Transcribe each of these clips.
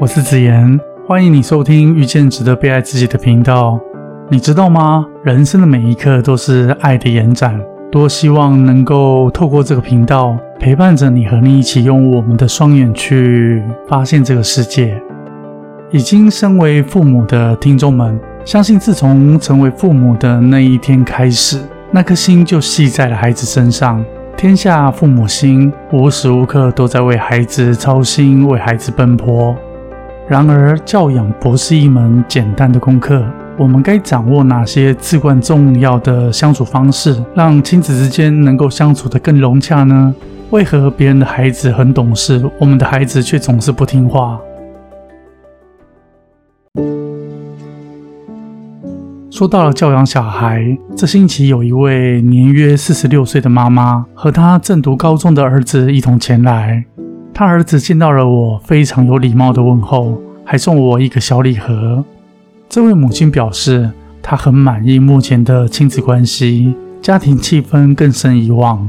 我是子言，欢迎你收听遇见值得被爱自己的频道。你知道吗？人生的每一刻都是爱的延展。多希望能够透过这个频道陪伴着你，和你一起用我们的双眼去发现这个世界。已经身为父母的听众们，相信自从成为父母的那一天开始，那颗心就系在了孩子身上。天下父母心，无时无刻都在为孩子操心，为孩子奔波。然而，教养不是一门简单的功课。我们该掌握哪些至关重要的相处方式，让亲子之间能够相处得更融洽呢？为何别人的孩子很懂事，我们的孩子却总是不听话？说到了教养小孩，这星期有一位年约四十六岁的妈妈和她正读高中的儿子一同前来。他儿子见到了我，非常有礼貌的问候，还送我一个小礼盒。这位母亲表示，她很满意目前的亲子关系，家庭气氛更胜以往。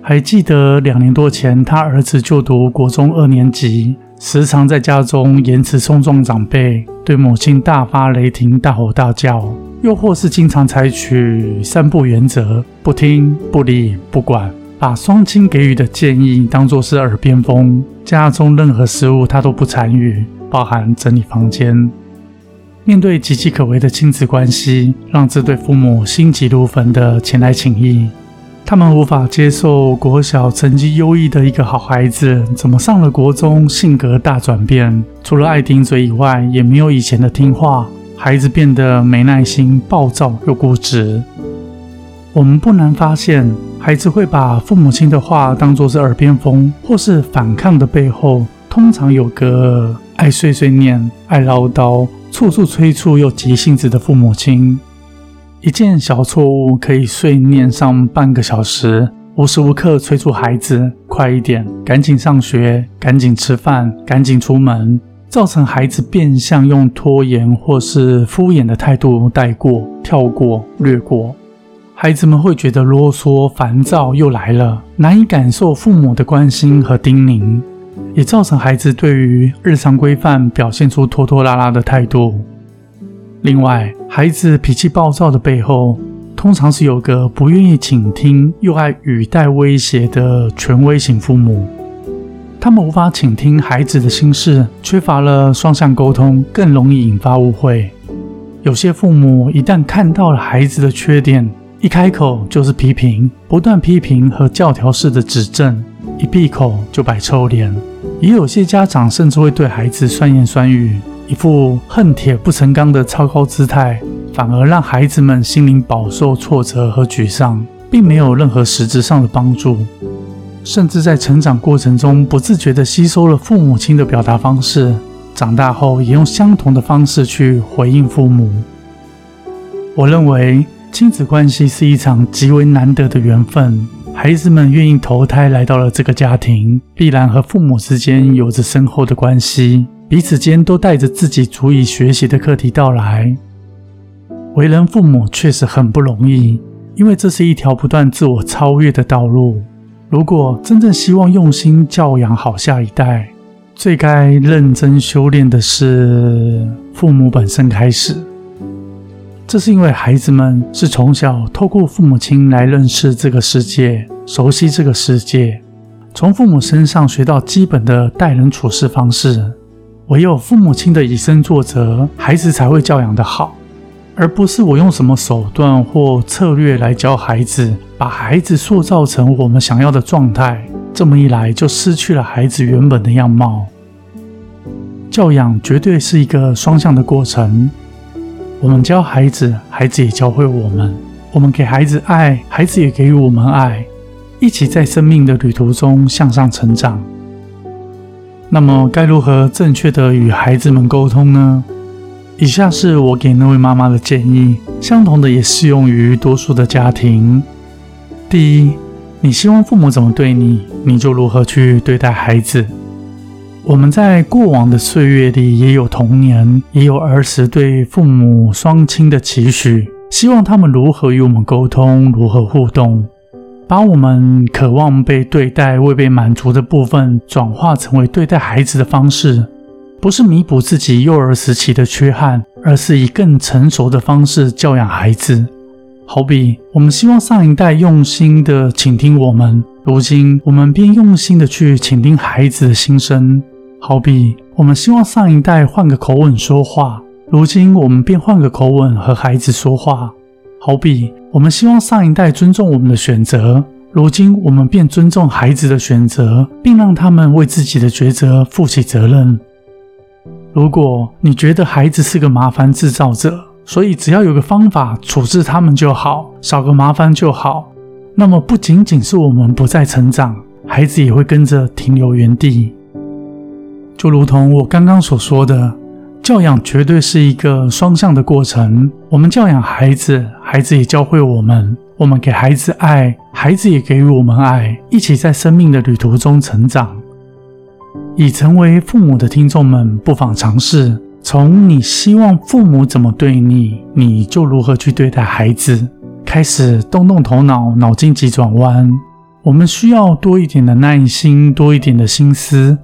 还记得两年多前，他儿子就读国中二年级，时常在家中言辞冲撞长辈，对母亲大发雷霆、大吼大叫，又或是经常采取三不原则：不听、不理、不管。把双亲给予的建议当作是耳边风，家中任何事务他都不参与，包含整理房间。面对岌岌可危的亲子关系，让这对父母心急如焚的前来请益。他们无法接受国小成绩优异的一个好孩子，怎么上了国中性格大转变？除了爱顶嘴以外，也没有以前的听话，孩子变得没耐心、暴躁又固执。我们不难发现，孩子会把父母亲的话当作是耳边风，或是反抗的背后，通常有个爱碎碎念、爱唠叨、处处催促又急性子的父母亲。一件小错误可以碎念上半个小时，无时无刻催促孩子快一点、赶紧上学、赶紧吃饭、赶紧出门，造成孩子变相用拖延或是敷衍的态度带过、跳过、略过。孩子们会觉得啰嗦、烦躁又来了，难以感受父母的关心和叮咛，也造成孩子对于日常规范表现出拖拖拉拉的态度。另外，孩子脾气暴躁的背后，通常是有个不愿意倾听又爱语带威胁的权威型父母。他们无法倾听孩子的心事，缺乏了双向沟通，更容易引发误会。有些父母一旦看到了孩子的缺点，一开口就是批评，不断批评和教条式的指正，一闭口就摆臭脸。也有些家长甚至会对孩子酸言酸语，一副恨铁不成钢的超高姿态，反而让孩子们心灵饱受挫折和沮丧，并没有任何实质上的帮助。甚至在成长过程中不自觉地吸收了父母亲的表达方式，长大后也用相同的方式去回应父母。我认为。亲子关系是一场极为难得的缘分，孩子们愿意投胎来到了这个家庭，必然和父母之间有着深厚的关系，彼此间都带着自己足以学习的课题到来。为人父母确实很不容易，因为这是一条不断自我超越的道路。如果真正希望用心教养好下一代，最该认真修炼的是父母本身开始。这是因为孩子们是从小透过父母亲来认识这个世界、熟悉这个世界，从父母身上学到基本的待人处事方式。唯有父母亲的以身作则，孩子才会教养得好，而不是我用什么手段或策略来教孩子，把孩子塑造成我们想要的状态。这么一来，就失去了孩子原本的样貌。教养绝对是一个双向的过程。我们教孩子，孩子也教会我们；我们给孩子爱，孩子也给予我们爱，一起在生命的旅途中向上成长。那么，该如何正确的与孩子们沟通呢？以下是我给那位妈妈的建议，相同的也适用于多数的家庭。第一，你希望父母怎么对你，你就如何去对待孩子。我们在过往的岁月里，也有童年，也有儿时对父母双亲的期许，希望他们如何与我们沟通，如何互动，把我们渴望被对待、未被满足的部分，转化成为对待孩子的方式，不是弥补自己幼儿时期的缺憾，而是以更成熟的方式教养孩子。好比我们希望上一代用心的倾听我们，如今我们便用心的去倾听孩子的心声。好比我们希望上一代换个口吻说话，如今我们便换个口吻和孩子说话。好比我们希望上一代尊重我们的选择，如今我们便尊重孩子的选择，并让他们为自己的抉择负起责任。如果你觉得孩子是个麻烦制造者，所以只要有个方法处置他们就好，少个麻烦就好，那么不仅仅是我们不再成长，孩子也会跟着停留原地。就如同我刚刚所说的，教养绝对是一个双向的过程。我们教养孩子，孩子也教会我们；我们给孩子爱，孩子也给予我们爱，一起在生命的旅途中成长。已成为父母的听众们，不妨尝试从你希望父母怎么对你，你就如何去对待孩子，开始动动头脑，脑筋急转弯。我们需要多一点的耐心，多一点的心思。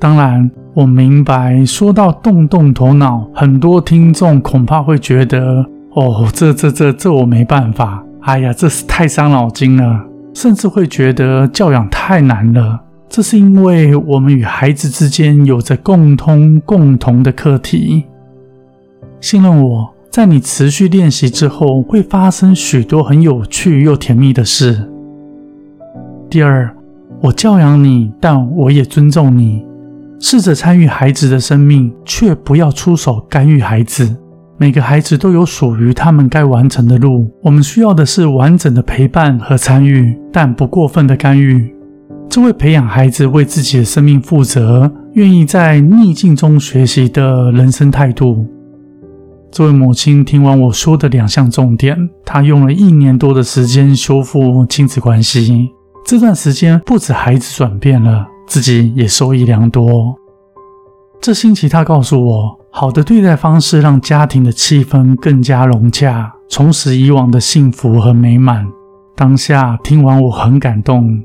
当然，我明白说到动动头脑，很多听众恐怕会觉得，哦，这这这这我没办法。哎呀，这是太伤脑筋了，甚至会觉得教养太难了。这是因为我们与孩子之间有着共通、共同的课题。信任我，在你持续练习之后，会发生许多很有趣又甜蜜的事。第二，我教养你，但我也尊重你。试着参与孩子的生命，却不要出手干预孩子。每个孩子都有属于他们该完成的路，我们需要的是完整的陪伴和参与，但不过分的干预。这位培养孩子为自己的生命负责、愿意在逆境中学习的人生态度。这位母亲听完我说的两项重点，她用了一年多的时间修复亲子关系。这段时间不止孩子转变了，自己也受益良多。这星期他告诉我，好的对待方式让家庭的气氛更加融洽，重拾以往的幸福和美满。当下听完我很感动。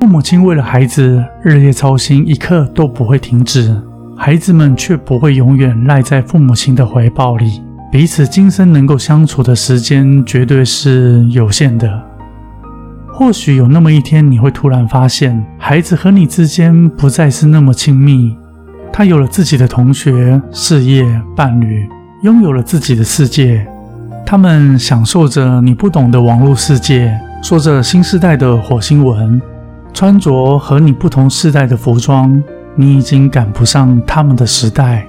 父母亲为了孩子日夜操心，一刻都不会停止。孩子们却不会永远赖在父母亲的怀抱里，彼此今生能够相处的时间绝对是有限的。或许有那么一天，你会突然发现，孩子和你之间不再是那么亲密。他有了自己的同学、事业、伴侣，拥有了自己的世界。他们享受着你不懂的网络世界，说着新时代的火星文。穿着和你不同世代的服装，你已经赶不上他们的时代，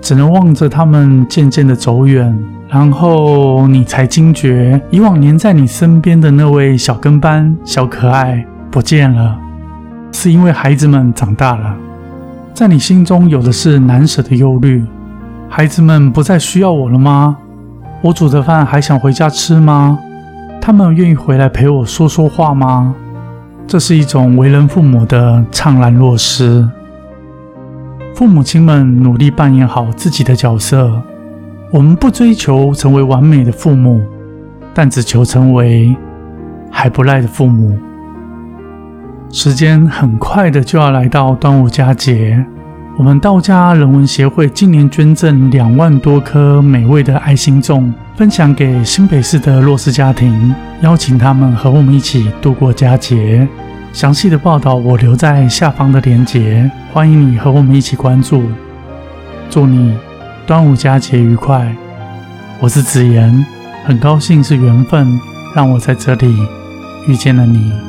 只能望着他们渐渐的走远，然后你才惊觉，以往黏在你身边的那位小跟班、小可爱不见了，是因为孩子们长大了，在你心中有的是难舍的忧虑。孩子们不再需要我了吗？我煮的饭还想回家吃吗？他们愿意回来陪我说说话吗？这是一种为人父母的怅然若失。父母亲们努力扮演好自己的角色，我们不追求成为完美的父母，但只求成为还不赖的父母。时间很快的就要来到端午佳节，我们道家人文协会今年捐赠两万多颗美味的爱心粽，分享给新北市的弱势家庭。邀请他们和我们一起度过佳节。详细的报道我留在下方的链接，欢迎你和我们一起关注。祝你端午佳节愉快！我是子言，很高兴是缘分让我在这里遇见了你。